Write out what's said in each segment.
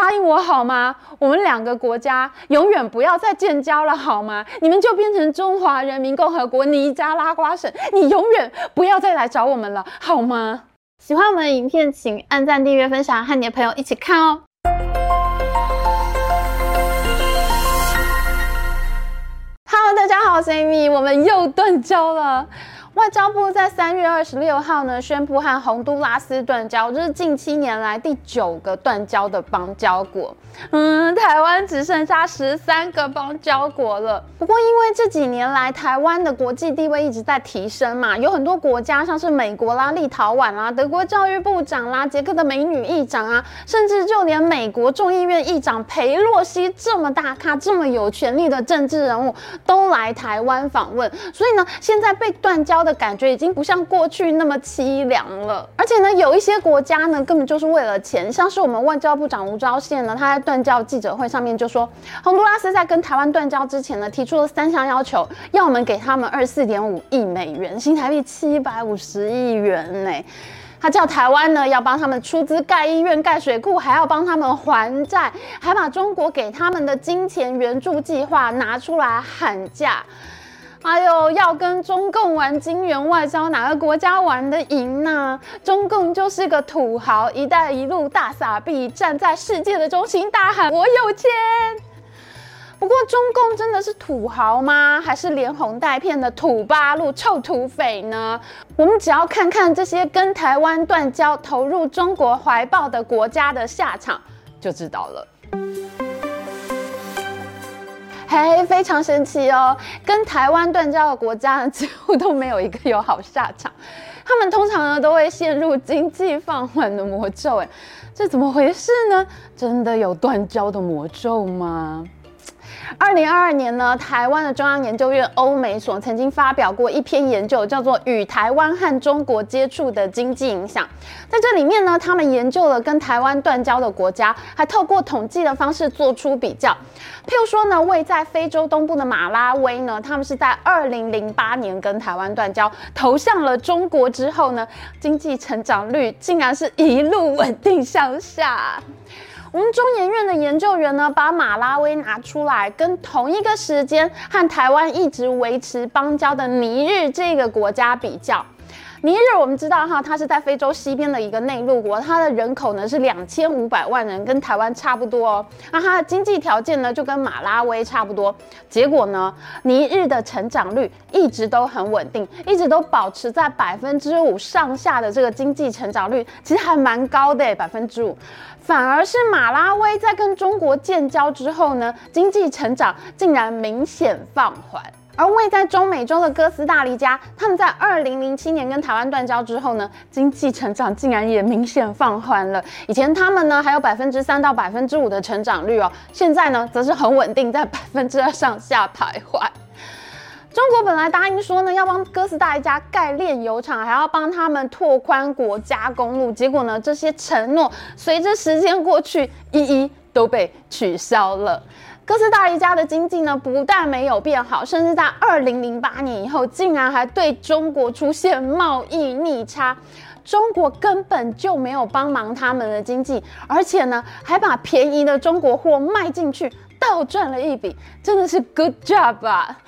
答应我好吗？我们两个国家永远不要再建交了好吗？你们就变成中华人民共和国尼加拉瓜省，你永远不要再来找我们了好吗？喜欢我们的影片，请按赞、订阅、分享，和你的朋友一起看哦。Hello，大家好，我是 Amy，我们又断交了。外交部在三月二十六号呢宣布和洪都拉斯断交，这是近七年来第九个断交的邦交国。嗯，台湾只剩下十三个邦交国了。不过因为这几年来台湾的国际地位一直在提升嘛，有很多国家像是美国啦、立陶宛啦、德国教育部长啦、捷克的美女议长啊，甚至就连美国众议院议长裴洛西这么大咖、这么有权力的政治人物都来台湾访问，所以呢，现在被断交的。感觉已经不像过去那么凄凉了，而且呢，有一些国家呢，根本就是为了钱，像是我们外交部长吴钊燮呢，他在断交记者会上面就说，洪都拉斯在跟台湾断交之前呢，提出了三项要求，要我们给他们二十四点五亿美元，新台币七百五十亿元呢。他叫台湾呢要帮他们出资盖医院、盖水库，还要帮他们还债，还把中国给他们的金钱援助计划拿出来喊价。哎呦，要跟中共玩金元外交，哪个国家玩得赢呢？中共就是个土豪，一带一路大撒币，站在世界的中心大喊“我有钱”。不过，中共真的是土豪吗？还是连哄带骗的土八路、臭土匪呢？我们只要看看这些跟台湾断交、投入中国怀抱的国家的下场，就知道了。哎，非常神奇哦！跟台湾断交的国家，几乎都没有一个有好下场。他们通常呢，都会陷入经济放缓的魔咒。哎，这怎么回事呢？真的有断交的魔咒吗？二零二二年呢，台湾的中央研究院欧美所曾经发表过一篇研究，叫做《与台湾和中国接触的经济影响》。在这里面呢，他们研究了跟台湾断交的国家，还透过统计的方式做出比较。譬如说呢，位在非洲东部的马拉威呢，他们是在二零零八年跟台湾断交，投向了中国之后呢，经济成长率竟然是一路稳定向下。我们中研院的研究员呢，把马拉威拿出来跟同一个时间和台湾一直维持邦交的尼日这个国家比较。尼日我们知道哈，它是在非洲西边的一个内陆国，它的人口呢是两千五百万人，跟台湾差不多哦。那它的经济条件呢就跟马拉威差不多。结果呢，尼日的成长率一直都很稳定，一直都保持在百分之五上下的这个经济成长率，其实还蛮高的，百分之五。反而是马拉威在跟中国建交之后呢，经济成长竟然明显放缓。而位在中美洲的哥斯大黎加，他们在二零零七年跟台湾断交之后呢，经济成长竟然也明显放缓了。以前他们呢还有百分之三到百分之五的成长率哦，现在呢则是很稳定在百分之二上下徘徊。中国本来答应说呢要帮哥斯大黎加盖炼油厂，还要帮他们拓宽国家公路，结果呢这些承诺随着时间过去，一一都被取消了。哥斯大黎加的经济呢，不但没有变好，甚至在二零零八年以后，竟然还对中国出现贸易逆差。中国根本就没有帮忙他们的经济，而且呢，还把便宜的中国货卖进去，倒赚了一笔，真的是 good job 啊！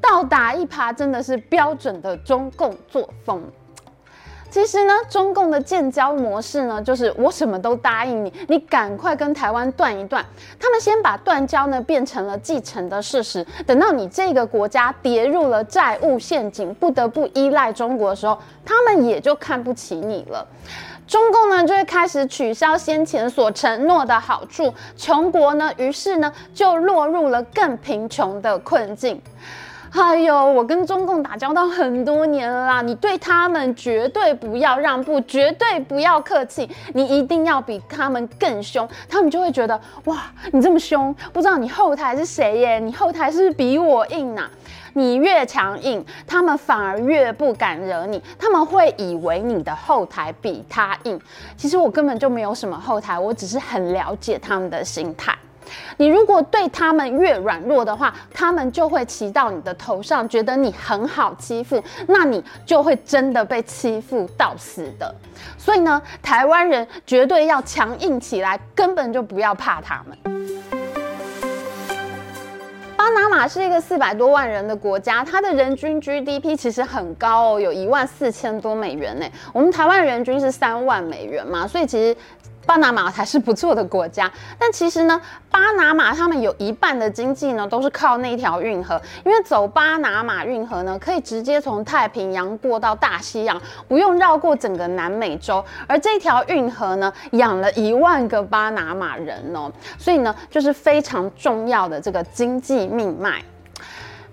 倒打一耙，真的是标准的中共作风。其实呢，中共的建交模式呢，就是我什么都答应你，你赶快跟台湾断一断。他们先把断交呢变成了既成的事实，等到你这个国家跌入了债务陷阱，不得不依赖中国的时候，他们也就看不起你了。中共呢就会开始取消先前所承诺的好处，穷国呢于是呢就落入了更贫穷的困境。哎呦，我跟中共打交道很多年了啦，你对他们绝对不要让步，绝对不要客气，你一定要比他们更凶，他们就会觉得哇，你这么凶，不知道你后台是谁耶？你后台是不是比我硬呐？你越强硬，他们反而越不敢惹你，他们会以为你的后台比他硬。其实我根本就没有什么后台，我只是很了解他们的心态。你如果对他们越软弱的话，他们就会骑到你的头上，觉得你很好欺负，那你就会真的被欺负到死的。所以呢，台湾人绝对要强硬起来，根本就不要怕他们。巴拿马是一个四百多万人的国家，它的人均 GDP 其实很高哦，有一万四千多美元呢。我们台湾人均是三万美元嘛，所以其实。巴拿马才是不错的国家，但其实呢，巴拿马他们有一半的经济呢都是靠那条运河，因为走巴拿马运河呢，可以直接从太平洋过到大西洋，不用绕过整个南美洲。而这条运河呢，养了一万个巴拿马人哦，所以呢，就是非常重要的这个经济命脉。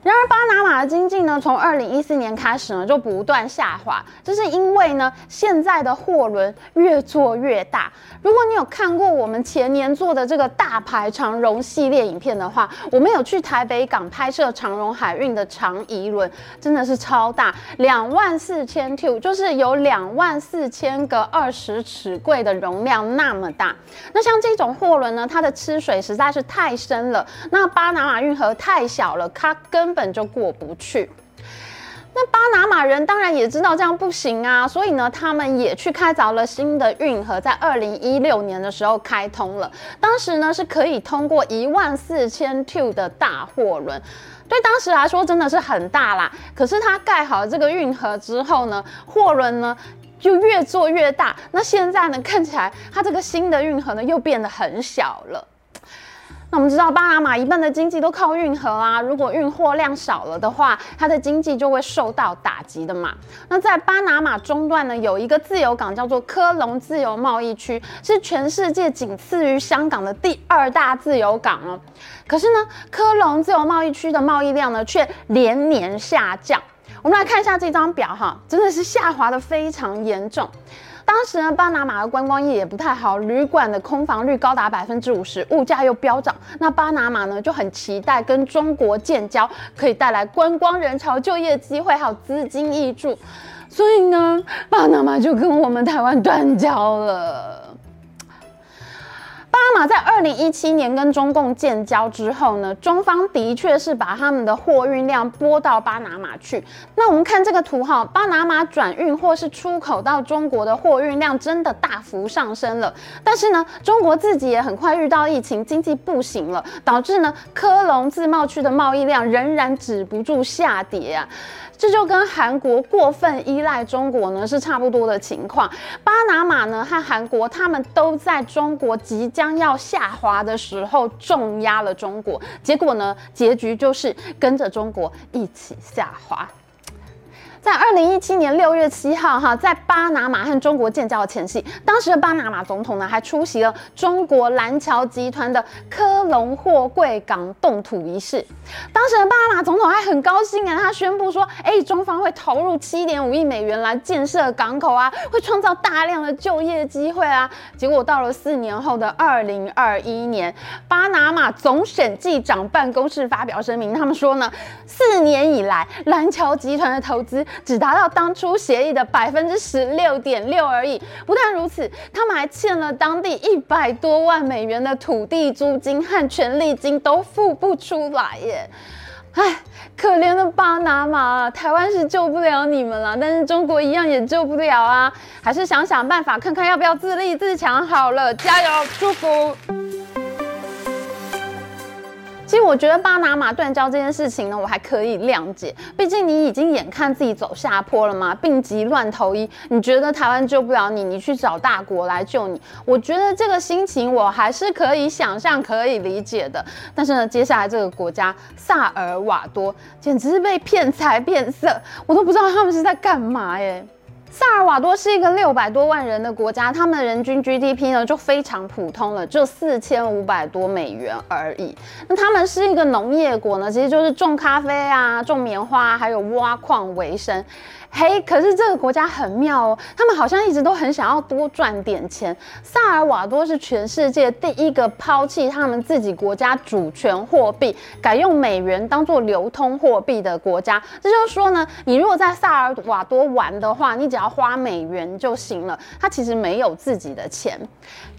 然而，巴拿马的经济呢，从二零一四年开始呢，就不断下滑，这是因为呢，现在的货轮越做越大。如果你有看过我们前年做的这个大排长荣系列影片的话，我们有去台北港拍摄长荣海运的长宜轮，真的是超大，两万四千 T，就是有两万四千个二十尺柜的容量那么大。那像这种货轮呢，它的吃水实在是太深了，那巴拿马运河太小了，它跟根本就过不去。那巴拿马人当然也知道这样不行啊，所以呢，他们也去开凿了新的运河，在二零一六年的时候开通了。当时呢是可以通过一万四千 two 的大货轮，对当时来说真的是很大啦。可是它盖好这个运河之后呢，货轮呢就越做越大。那现在呢看起来，它这个新的运河呢又变得很小了。那我们知道，巴拿马一半的经济都靠运河啊。如果运货量少了的话，它的经济就会受到打击的嘛。那在巴拿马中段呢，有一个自由港叫做科隆自由贸易区，是全世界仅次于香港的第二大自由港哦。可是呢，科隆自由贸易区的贸易量呢，却连年下降。我们来看一下这张表哈，真的是下滑得非常严重。当时呢，巴拿马的观光业也不太好，旅馆的空房率高达百分之五十，物价又飙涨。那巴拿马呢就很期待跟中国建交，可以带来观光人潮、就业机会，还有资金挹注。所以呢，巴拿马就跟我们台湾断交了。巴拿马在二零一七年跟中共建交之后呢，中方的确是把他们的货运量拨到巴拿马去。那我们看这个图哈，巴拿马转运或是出口到中国的货运量真的大幅上升了。但是呢，中国自己也很快遇到疫情，经济不行了，导致呢科隆自贸区的贸易量仍然止不住下跌啊。这就跟韩国过分依赖中国呢是差不多的情况。巴拿马呢和韩国，他们都在中国即将要下滑的时候重压了中国，结果呢，结局就是跟着中国一起下滑。在二零一七年六月七号，哈，在巴拿马和中国建交的前夕，当时的巴拿马总统呢还出席了中国蓝桥集团的科隆货柜港动土仪式。当时的巴拿马总统还很高兴啊，他宣布说：“哎，中方会投入七点五亿美元来建设港口啊，会创造大量的就业机会啊。”结果到了四年后的二零二一年，巴拿马总审计长办公室发表声明，他们说呢，四年以来蓝桥集团的投资。只达到当初协议的百分之十六点六而已。不但如此，他们还欠了当地一百多万美元的土地租金和权利金都付不出来耶！哎，可怜的巴拿马，台湾是救不了你们了，但是中国一样也救不了啊！还是想想办法，看看要不要自立自强好了，加油，祝福！其实我觉得巴拿马断交这件事情呢，我还可以谅解。毕竟你已经眼看自己走下坡了嘛，病急乱投医。你觉得台湾救不了你，你去找大国来救你。我觉得这个心情我还是可以想象、可以理解的。但是呢，接下来这个国家萨尔瓦多简直是被骗财骗色，我都不知道他们是在干嘛耶。萨尔瓦多是一个六百多万人的国家，他们的人均 GDP 呢就非常普通了，就四千五百多美元而已。那他们是一个农业国呢，其实就是种咖啡啊、种棉花，还有挖矿为生。嘿，可是这个国家很妙哦，他们好像一直都很想要多赚点钱。萨尔瓦多是全世界第一个抛弃他们自己国家主权货币，改用美元当做流通货币的国家。这就是说呢，你如果在萨尔瓦多玩的话，你只要花美元就行了。他其实没有自己的钱。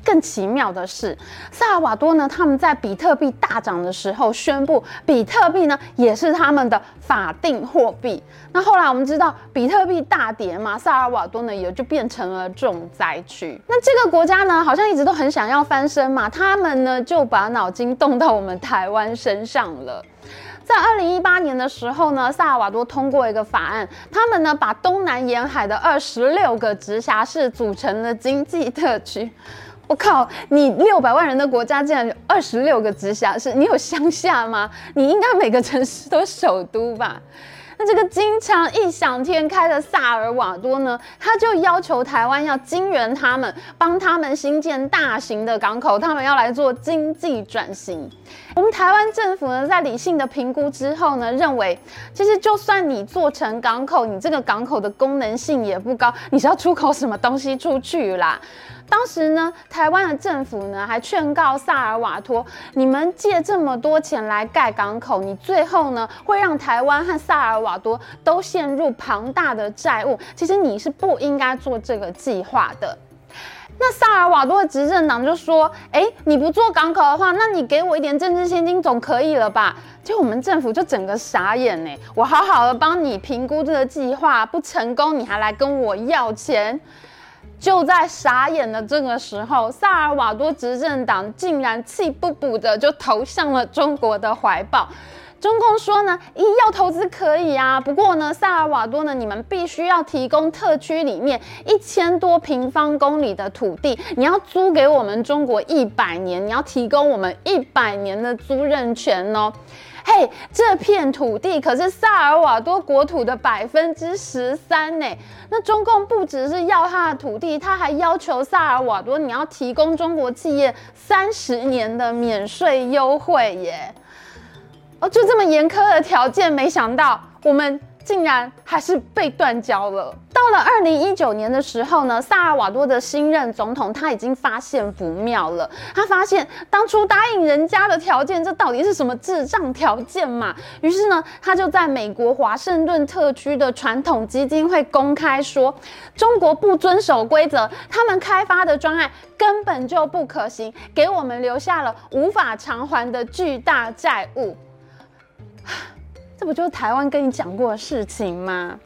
更奇妙的是，萨尔瓦多呢，他们在比特币大涨的时候宣布，比特币呢也是他们的法定货币。那后来我们知道，比特币大跌嘛，萨尔瓦多呢也就变成了重灾区。那这个国家呢，好像一直都很想要翻身嘛，他们呢就把脑筋动到我们台湾身上了。在二零一八年的时候呢，萨尔瓦多通过一个法案，他们呢把东南沿海的二十六个直辖市组成了经济特区。我靠，你六百万人的国家竟然有二十六个直辖市，你有乡下吗？你应该每个城市都首都吧？那这个经常异想天开的萨尔瓦多呢，他就要求台湾要金援他们，帮他们兴建大型的港口，他们要来做经济转型。我们台湾政府呢，在理性的评估之后呢，认为其实就算你做成港口，你这个港口的功能性也不高，你是要出口什么东西出去啦？当时呢，台湾的政府呢还劝告萨尔瓦多，你们借这么多钱来盖港口，你最后呢会让台湾和萨尔瓦多都陷入庞大的债务。其实你是不应该做这个计划的。那萨尔瓦多的执政党就说：“哎，你不做港口的话，那你给我一点政治现金总可以了吧？”就我们政府就整个傻眼呢。我好好的帮你评估这个计划不成功，你还来跟我要钱。就在傻眼的这个时候，萨尔瓦多执政党竟然气不补的就投向了中国的怀抱。中共说呢，医药投资可以啊，不过呢，萨尔瓦多呢，你们必须要提供特区里面一千多平方公里的土地，你要租给我们中国一百年，你要提供我们一百年的租任权哦。嘿，这片土地可是萨尔瓦多国土的百分之十三呢。那中共不只是要他的土地，他还要求萨尔瓦多你要提供中国企业三十年的免税优惠耶。哦，就这么严苛的条件，没想到我们。竟然还是被断交了。到了二零一九年的时候呢，萨尔瓦多的新任总统他已经发现不妙了。他发现当初答应人家的条件，这到底是什么智障条件嘛？于是呢，他就在美国华盛顿特区的传统基金会公开说，中国不遵守规则，他们开发的专案根本就不可行，给我们留下了无法偿还的巨大债务。这不就是台湾跟你讲过的事情吗？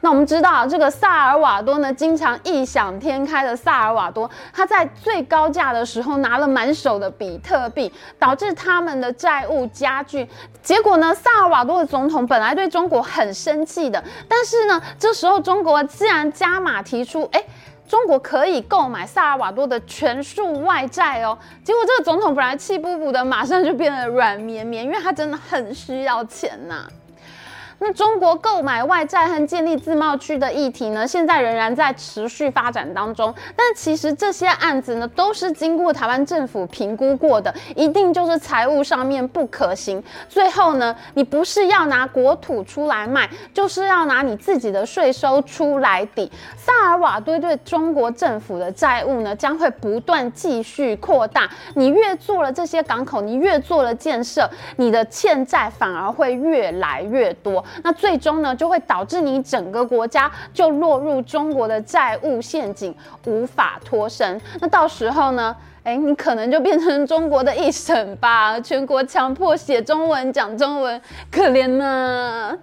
那我们知道，这个萨尔瓦多呢，经常异想天开的萨尔瓦多，他在最高价的时候拿了满手的比特币，导致他们的债务加剧。结果呢，萨尔瓦多的总统本来对中国很生气的，但是呢，这时候中国自然加码提出，哎。中国可以购买萨尔瓦多的全数外债哦，结果这个总统本来气不补的，马上就变得软绵绵，因为他真的很需要钱呐、啊。那中国购买外债和建立自贸区的议题呢，现在仍然在持续发展当中。但其实这些案子呢，都是经过台湾政府评估过的，一定就是财务上面不可行。最后呢，你不是要拿国土出来卖，就是要拿你自己的税收出来抵。萨尔瓦多对中国政府的债务呢，将会不断继续扩大。你越做了这些港口，你越做了建设，你的欠债反而会越来越多。那最终呢，就会导致你整个国家就落入中国的债务陷阱，无法脱身。那到时候呢，哎，你可能就变成中国的一省吧，全国强迫写中文、讲中文，可怜呢。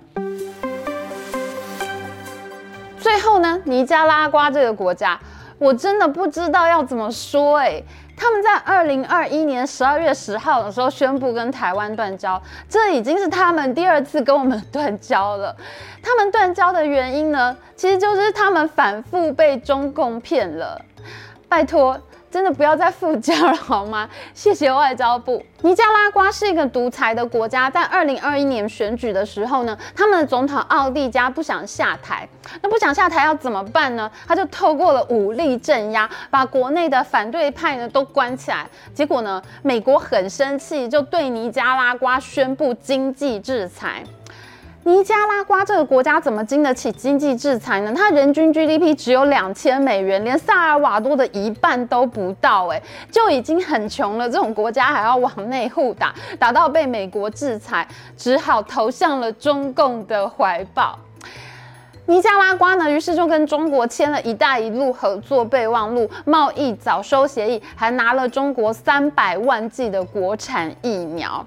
最后呢，尼加拉瓜这个国家，我真的不知道要怎么说哎。他们在二零二一年十二月十号的时候宣布跟台湾断交，这已经是他们第二次跟我们断交了。他们断交的原因呢，其实就是他们反复被中共骗了。拜托。真的不要再复交了好吗？谢谢外交部。尼加拉瓜是一个独裁的国家，在二零二一年选举的时候呢，他们的总统奥蒂加不想下台，那不想下台要怎么办呢？他就透过了武力镇压，把国内的反对派呢都关起来。结果呢，美国很生气，就对尼加拉瓜宣布经济制裁。尼加拉瓜这个国家怎么经得起经济制裁呢？它人均 GDP 只有两千美元，连萨尔瓦多的一半都不到，哎，就已经很穷了。这种国家还要往内互打，打到被美国制裁，只好投向了中共的怀抱。尼加拉瓜呢，于是就跟中国签了一带一路合作备忘录、贸易早收协议，还拿了中国三百万剂的国产疫苗。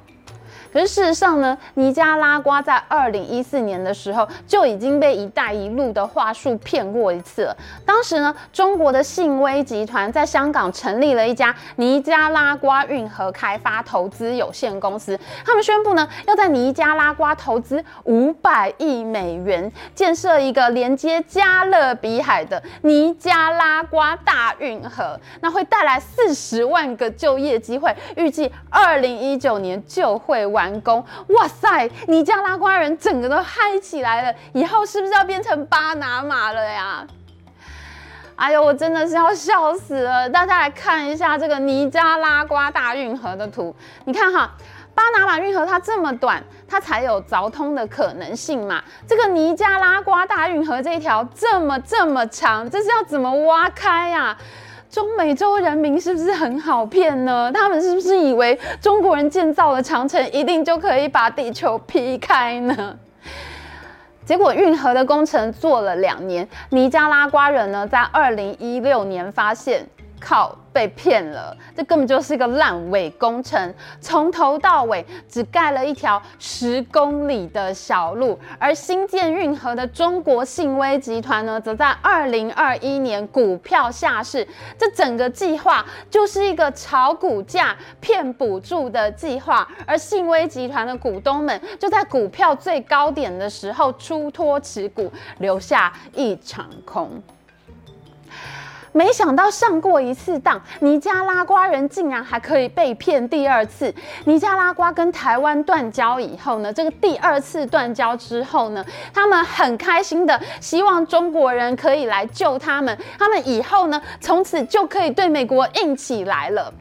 可是事实上呢，尼加拉瓜在二零一四年的时候就已经被“一带一路”的话术骗过一次了。当时呢，中国的信威集团在香港成立了一家尼加拉瓜运河开发投资有限公司，他们宣布呢，要在尼加拉瓜投资五百亿美元，建设一个连接加勒比海的尼加拉瓜大运河，那会带来四十万个就业机会，预计二零一九年就会完。完工！哇塞，尼加拉瓜人整个都嗨起来了，以后是不是要变成巴拿马了呀？哎呦，我真的是要笑死了！大家来看一下这个尼加拉瓜大运河的图，你看哈，巴拿马运河它这么短，它才有凿通的可能性嘛。这个尼加拉瓜大运河这一条这么这么长，这是要怎么挖开呀？中美洲人民是不是很好骗呢？他们是不是以为中国人建造了长城，一定就可以把地球劈开呢？结果运河的工程做了两年，尼加拉瓜人呢，在二零一六年发现，靠。被骗了，这根本就是一个烂尾工程，从头到尾只盖了一条十公里的小路。而新建运河的中国信威集团呢，则在二零二一年股票下市。这整个计划就是一个炒股价、骗补助的计划。而信威集团的股东们就在股票最高点的时候出脱持股，留下一场空。没想到上过一次当，尼加拉瓜人竟然还可以被骗第二次。尼加拉瓜跟台湾断交以后呢，这个第二次断交之后呢，他们很开心的希望中国人可以来救他们，他们以后呢，从此就可以对美国硬起来了。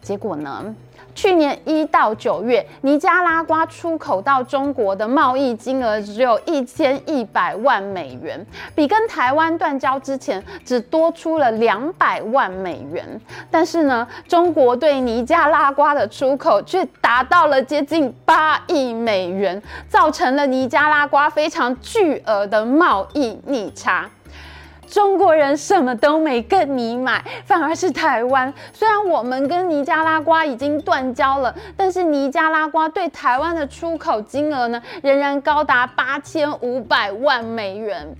结果呢？去年一到九月，尼加拉瓜出口到中国的贸易金额只有一千一百万美元，比跟台湾断交之前只多出了两百万美元。但是呢，中国对尼加拉瓜的出口却达到了接近八亿美元，造成了尼加拉瓜非常巨额的贸易逆差。中国人什么都没跟你买，反而是台湾。虽然我们跟尼加拉瓜已经断交了，但是尼加拉瓜对台湾的出口金额呢，仍然高达八千五百万美元。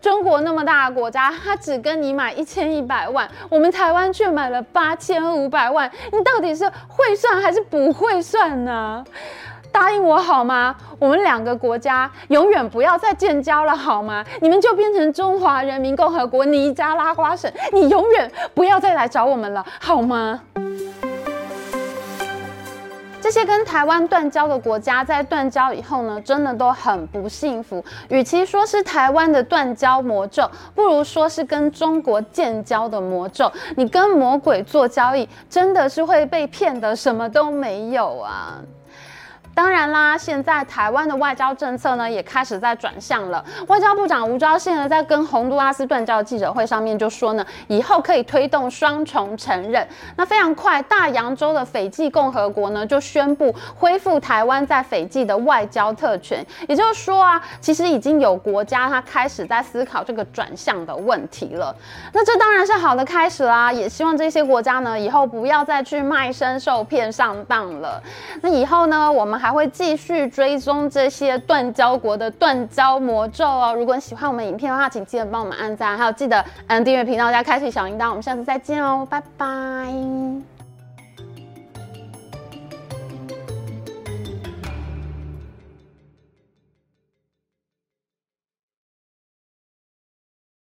中国那么大的国家，他只跟你买一千一百万，我们台湾却买了八千五百万。你到底是会算还是不会算呢？答应我好吗？我们两个国家永远不要再建交了好吗？你们就变成中华人民共和国尼加拉瓜省，你永远不要再来找我们了好吗？这些跟台湾断交的国家，在断交以后呢，真的都很不幸福。与其说是台湾的断交魔咒，不如说是跟中国建交的魔咒。你跟魔鬼做交易，真的是会被骗的什么都没有啊！当然啦，现在台湾的外交政策呢也开始在转向了。外交部长吴钊燮呢在跟洪都拉斯断交记者会上面就说呢，以后可以推动双重承认。那非常快，大洋洲的斐济共和国呢就宣布恢复台湾在斐济的外交特权。也就是说啊，其实已经有国家它开始在思考这个转向的问题了。那这当然是好的开始啦，也希望这些国家呢以后不要再去卖身受骗上当了。那以后呢，我们还还会继续追踪这些断交国的断交魔咒哦。如果你喜欢我们影片的话，请记得帮我们按赞，还有记得按订阅频道加开启小铃铛。我们下次再见哦，拜拜。